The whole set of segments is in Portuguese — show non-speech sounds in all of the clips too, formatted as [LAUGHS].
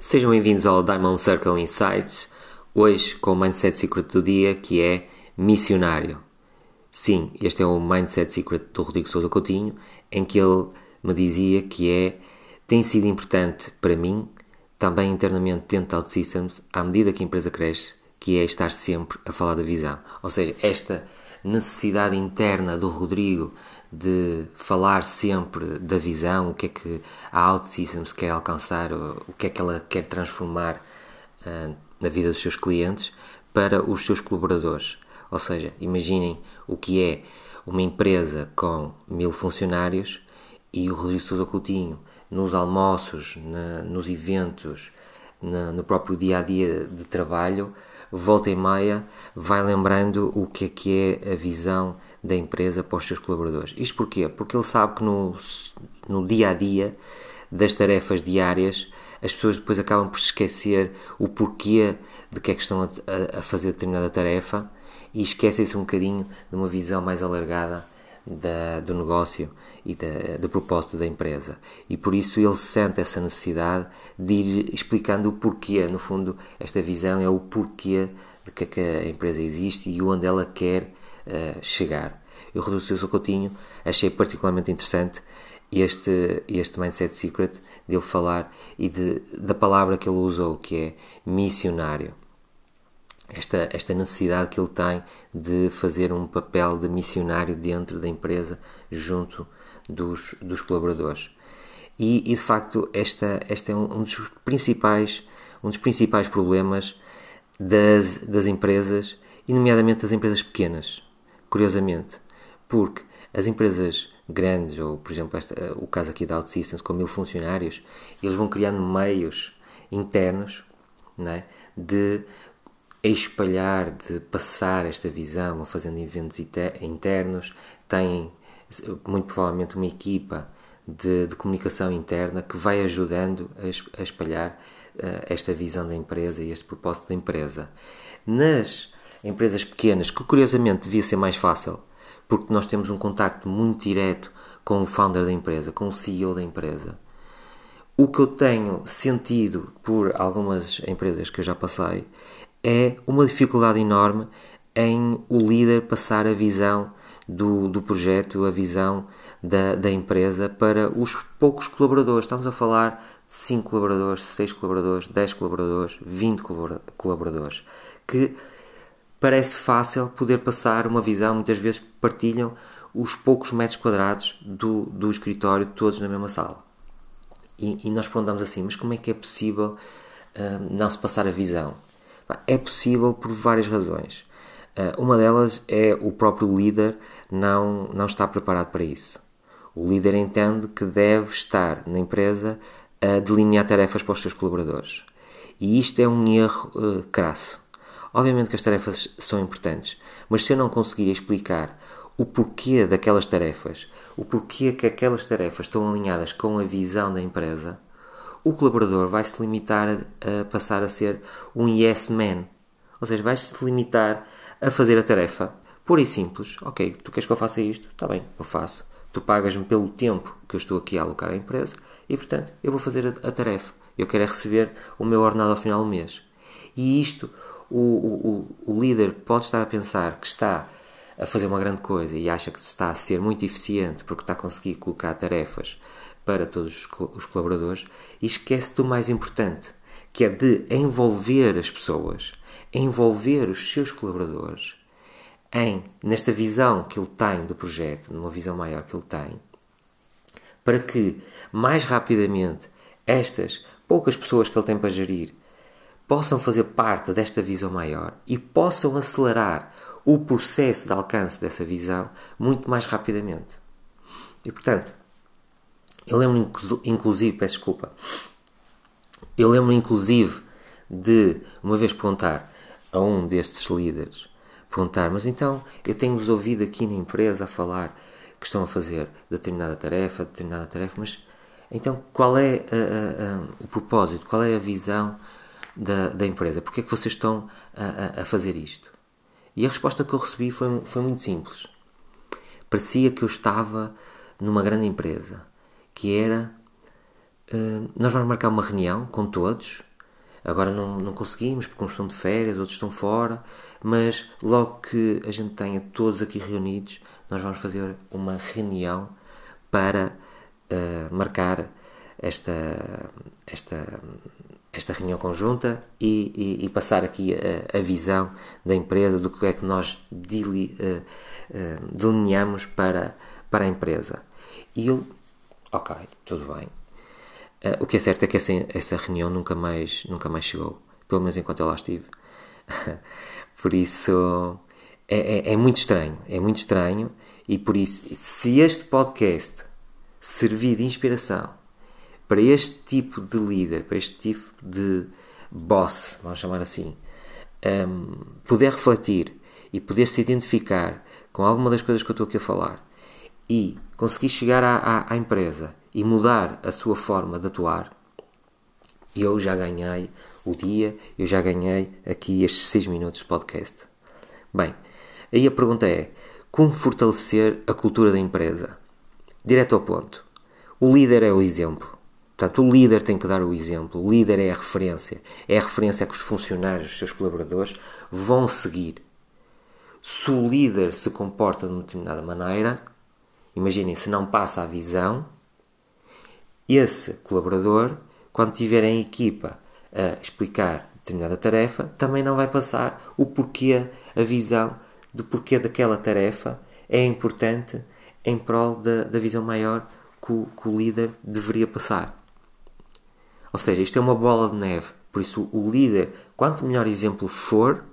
Sejam bem-vindos ao Diamond Circle Insights, hoje com o Mindset Secret do dia que é missionário. Sim, este é o Mindset Secret do Rodrigo Sousa Coutinho, em que ele me dizia que é tem sido importante para mim, também internamente dentro da OutSystems, à medida que a empresa cresce, que é estar sempre a falar da visão. Ou seja, esta necessidade interna do Rodrigo de falar sempre da visão, o que é que a OutSystems quer alcançar, o que é que ela quer transformar uh, na vida dos seus clientes para os seus colaboradores. Ou seja, imaginem o que é uma empresa com mil funcionários e o Rodrigo Sousa Coutinho nos almoços, na, nos eventos, na, no próprio dia a dia de trabalho, volta e meia vai lembrando o que é que é a visão da empresa para os seus colaboradores. Isto porquê? Porque ele sabe que no, no dia a dia das tarefas diárias as pessoas depois acabam por se esquecer o porquê de que é que estão a, a fazer determinada tarefa e esquecem-se um bocadinho de uma visão mais alargada da, do negócio e da, do propósito da empresa. E por isso ele sente essa necessidade de ir explicando o porquê. No fundo, esta visão é o porquê de que, que a empresa existe e onde ela quer uh, chegar. Eu, Rodrigo Sousa Coutinho, achei particularmente interessante este, este Mindset Secret dele falar e de, da palavra que ele usou, que é missionário esta, esta necessidade que ele tem de fazer um papel de missionário dentro da empresa, junto dos, dos colaboradores. E, e de facto, esta, este é um, um, dos principais, um dos principais problemas das, das empresas, e nomeadamente das empresas pequenas, curiosamente, porque as empresas grandes, ou por exemplo esta, o caso aqui da OutSystems com mil funcionários, eles vão criando meios internos é? de espalhar, de passar esta visão, fazendo eventos internos, têm muito provavelmente uma equipa de, de comunicação interna que vai ajudando a, a espalhar uh, esta visão da empresa e este propósito da empresa. Nas empresas pequenas, que curiosamente devia ser mais fácil, porque nós temos um contacto muito direto com o founder da empresa, com o CEO da empresa. O que eu tenho sentido por algumas empresas que eu já passei é uma dificuldade enorme em o líder passar a visão do, do projeto, a visão da, da empresa para os poucos colaboradores. Estamos a falar de 5 colaboradores, 6 colaboradores, 10 colaboradores, 20 colaboradores, que parece fácil poder passar uma visão, muitas vezes partilham os poucos metros quadrados do, do escritório, todos na mesma sala. E, e nós perguntamos assim, mas como é que é possível uh, não se passar a visão? É possível por várias razões. Ah, uma delas é o próprio líder não, não está preparado para isso. O líder entende que deve estar na empresa a delinear tarefas para os seus colaboradores. E isto é um erro uh, crasso. Obviamente que as tarefas são importantes, mas se eu não conseguir explicar o porquê daquelas tarefas, o porquê que aquelas tarefas estão alinhadas com a visão da empresa, o colaborador vai se limitar a, a passar a ser um yes man. Ou seja, vai se limitar a fazer a tarefa pura e simples. Ok, tu queres que eu faça isto? Está bem, eu faço. Tu pagas-me pelo tempo que eu estou aqui a alocar à empresa e, portanto, eu vou fazer a, a tarefa. Eu quero é receber o meu ordenado ao final do mês. E isto, o, o, o líder pode estar a pensar que está a fazer uma grande coisa e acha que está a ser muito eficiente porque está a conseguir colocar tarefas para todos os colaboradores e esquece do mais importante, que é de envolver as pessoas, envolver os seus colaboradores em nesta visão que ele tem do projeto, numa visão maior que ele tem, para que mais rapidamente estas poucas pessoas que ele tem para gerir possam fazer parte desta visão maior e possam acelerar o processo de alcance dessa visão muito mais rapidamente. E portanto, eu lembro inclusive, peço desculpa, eu lembro inclusive de uma vez perguntar a um destes líderes, perguntar, mas então eu tenho-vos ouvido aqui na empresa a falar que estão a fazer determinada tarefa, determinada tarefa, mas então qual é a, a, a, o propósito, qual é a visão da, da empresa? Porquê é que vocês estão a, fazer isto? E a resposta que eu recebi foi, foi muito simples. Parecia que eu estava numa grande empresa que era uh, nós vamos marcar uma reunião com todos agora não, não conseguimos porque uns estão de férias, outros estão fora, mas logo que a gente tenha todos aqui reunidos, nós vamos fazer uma reunião para uh, marcar esta, esta, esta reunião conjunta e, e, e passar aqui a, a, visão da empresa, do que é que nós deli, uh, uh, delineamos para, para a empresa. E eu, ok, tudo bem. Uh, o que é certo é que essa, essa reunião nunca mais, nunca mais chegou, pelo menos enquanto eu lá estive. [LAUGHS] por isso é, é, é muito estranho, é muito estranho e por isso, se este podcast servir de inspiração para este tipo de líder, para este tipo de boss, vamos chamar assim, um, poder refletir e poder se identificar com alguma das coisas que eu estou aqui a falar e conseguir chegar à, à, à empresa e mudar a sua forma de atuar, eu já ganhei o dia, eu já ganhei aqui estes 6 minutos de podcast. Bem, aí a pergunta é: como fortalecer a cultura da empresa? Direto ao ponto. O líder é o exemplo. Portanto, o líder tem que dar o exemplo, o líder é a referência. É a referência que os funcionários, os seus colaboradores, vão seguir. Se o líder se comporta de uma determinada maneira, imaginem, se não passa a visão, esse colaborador, quando tiver em equipa a explicar determinada tarefa, também não vai passar o porquê, a visão do porquê daquela tarefa é importante em prol da, da visão maior que o, que o líder deveria passar. Ou seja, isto é uma bola de neve. Por isso, o líder, quanto melhor exemplo for,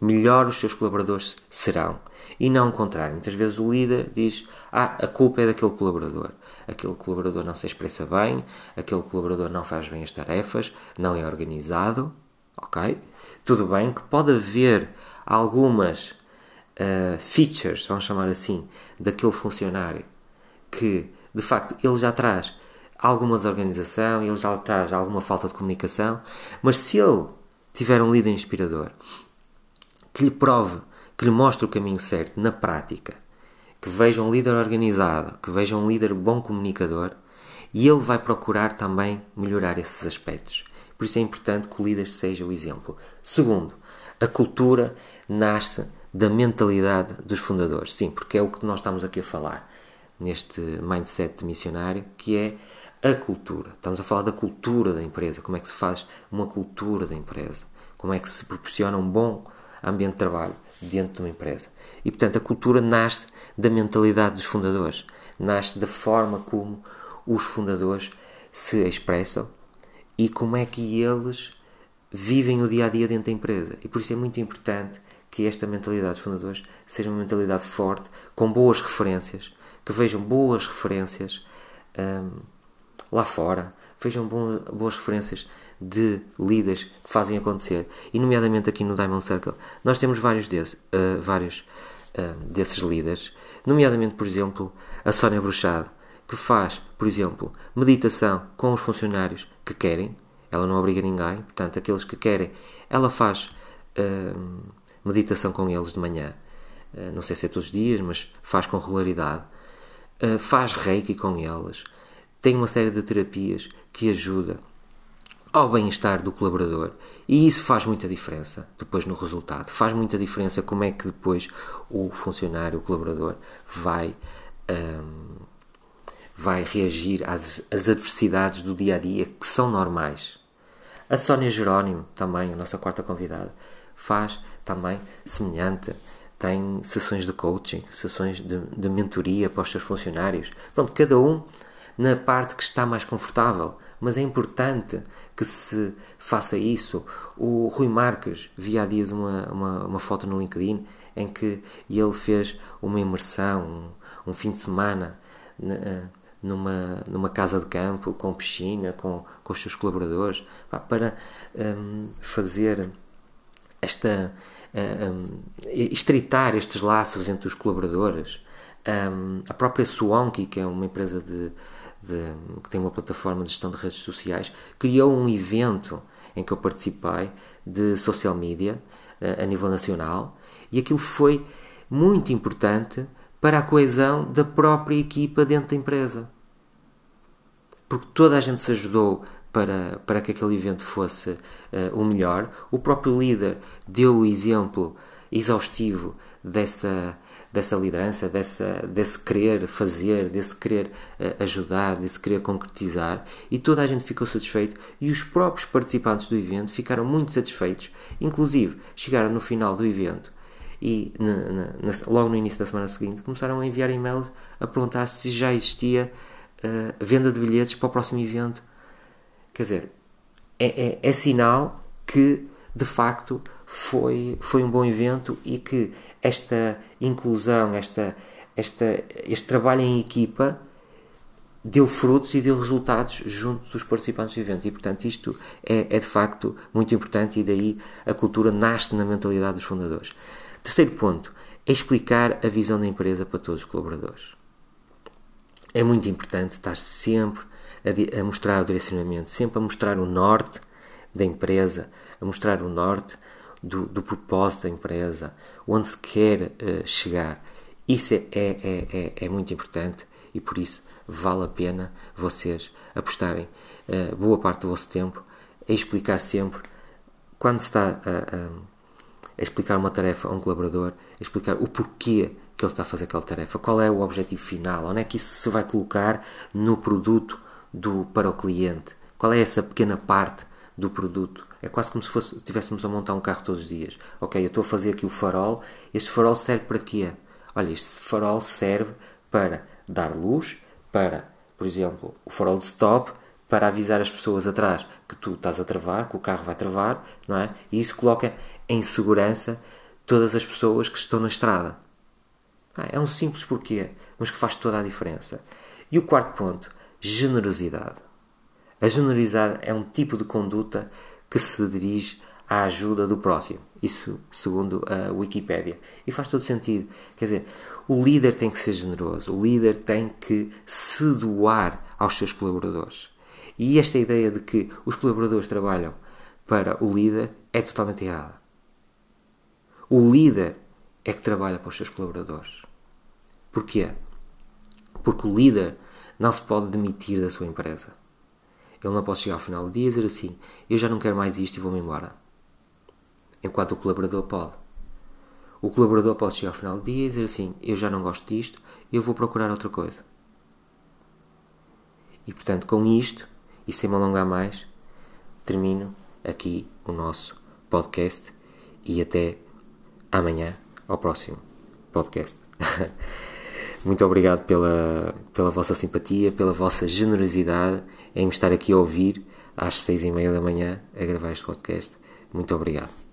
melhor os seus colaboradores serão. E não o contrário. Muitas vezes o líder diz: Ah, a culpa é daquele colaborador. Aquele colaborador não se expressa bem, aquele colaborador não faz bem as tarefas, não é organizado. Ok? Tudo bem que pode haver algumas uh, features, vamos chamar assim, daquele funcionário que de facto ele já traz alguma desorganização, ele já traz alguma falta de comunicação, mas se ele tiver um líder inspirador que lhe prove, que lhe mostre o caminho certo na prática, que veja um líder organizado, que veja um líder bom comunicador, e ele vai procurar também melhorar esses aspectos. Por isso é importante que o líder seja o exemplo. Segundo, a cultura nasce da mentalidade dos fundadores. Sim, porque é o que nós estamos aqui a falar neste mindset missionário, que é a cultura. Estamos a falar da cultura da empresa, como é que se faz uma cultura da empresa, como é que se proporciona um bom ambiente de trabalho dentro de uma empresa. E portanto, a cultura nasce da mentalidade dos fundadores, nasce da forma como os fundadores se expressam e como é que eles vivem o dia a dia dentro da empresa. E por isso é muito importante que esta mentalidade dos fundadores seja uma mentalidade forte, com boas referências, que vejam boas referências. Um, lá fora, vejam boas referências de líderes que fazem acontecer. E, nomeadamente aqui no Diamond Circle, nós temos vários, desse, uh, vários uh, desses líderes, nomeadamente, por exemplo, a Sónia Bruxado, que faz, por exemplo, meditação com os funcionários que querem. Ela não obriga ninguém, portanto, aqueles que querem, ela faz uh, meditação com eles de manhã. não sei se é todos os dias, mas faz com regularidade. faz reiki com eles tem uma série de terapias que ajuda ao bem-estar do colaborador e isso faz muita diferença depois no resultado. Faz muita diferença como é que depois o funcionário, o colaborador, vai, um, vai reagir às, às adversidades do dia a dia que são normais. A Sónia Jerónimo, também, a nossa quarta convidada, faz também semelhante. Tem sessões de coaching, sessões de, de mentoria para os seus funcionários. Pronto, cada um na parte que está mais confortável. Mas é importante que se faça isso. O Rui Marques via há dias uma, uma, uma foto no LinkedIn em que ele fez uma imersão, um, um fim de semana numa, numa casa de campo com piscina, com, com os seus colaboradores, para um, fazer esta. Um, estreitar estes laços entre os colaboradores. Um, a própria Swanky, que é uma empresa de, de, que tem uma plataforma de gestão de redes sociais, criou um evento em que eu participei de social media uh, a nível nacional e aquilo foi muito importante para a coesão da própria equipa dentro da empresa. Porque toda a gente se ajudou para, para que aquele evento fosse uh, o melhor. O próprio líder deu o exemplo exaustivo dessa, dessa liderança, dessa, desse querer fazer, desse querer uh, ajudar, desse querer concretizar e toda a gente ficou satisfeito e os próprios participantes do evento ficaram muito satisfeitos, inclusive chegaram no final do evento e na, na, na, logo no início da semana seguinte começaram a enviar e-mails a perguntar se já existia uh, venda de bilhetes para o próximo evento. Quer dizer, é, é, é sinal que de facto foi, foi um bom evento e que esta inclusão, esta, esta, este trabalho em equipa deu frutos e deu resultados junto dos participantes do evento. E, portanto, isto é, é de facto muito importante e daí a cultura nasce na mentalidade dos fundadores. Terceiro ponto é explicar a visão da empresa para todos os colaboradores. É muito importante estar sempre a, a mostrar o direcionamento, sempre a mostrar o norte da empresa, a mostrar o norte do, do propósito da empresa, onde se quer uh, chegar. Isso é, é, é, é, muito importante e por isso vale a pena vocês apostarem uh, boa parte do vosso tempo a explicar sempre quando se está a, a, a explicar uma tarefa a um colaborador, a explicar o porquê que ele está a fazer aquela tarefa, qual é o objetivo final, onde é que isso se vai colocar no produto do, para o cliente, qual é essa pequena parte do produto. É quase como se estivéssemos a montar um carro todos os dias. Ok, eu estou a fazer aqui o farol, este farol serve para quê? Olha, este farol serve para dar luz, para, por exemplo, o farol de stop, para avisar as pessoas atrás que tu estás a travar, que o carro vai travar, não é? E isso coloca em segurança todas as pessoas que estão na estrada. É um simples porquê, mas que faz toda a diferença. E o quarto ponto, generosidade. A generosidade é um tipo de conduta que se dirige à ajuda do próximo. Isso segundo a Wikipédia. E faz todo sentido. Quer dizer, o líder tem que ser generoso, o líder tem que se doar aos seus colaboradores. E esta ideia de que os colaboradores trabalham para o líder é totalmente errada. O líder é que trabalha para os seus colaboradores. Porquê? Porque o líder não se pode demitir da sua empresa. Ele não pode chegar ao final do dia e dizer assim: Eu já não quero mais isto e vou-me embora. Enquanto o colaborador pode. O colaborador pode chegar ao final do dia e dizer assim: Eu já não gosto disto, eu vou procurar outra coisa. E portanto, com isto, e sem me alongar mais, termino aqui o nosso podcast e até amanhã ao próximo podcast. [LAUGHS] Muito obrigado pela, pela vossa simpatia, pela vossa generosidade em me estar aqui a ouvir às seis e meia da manhã a gravar este podcast. Muito obrigado.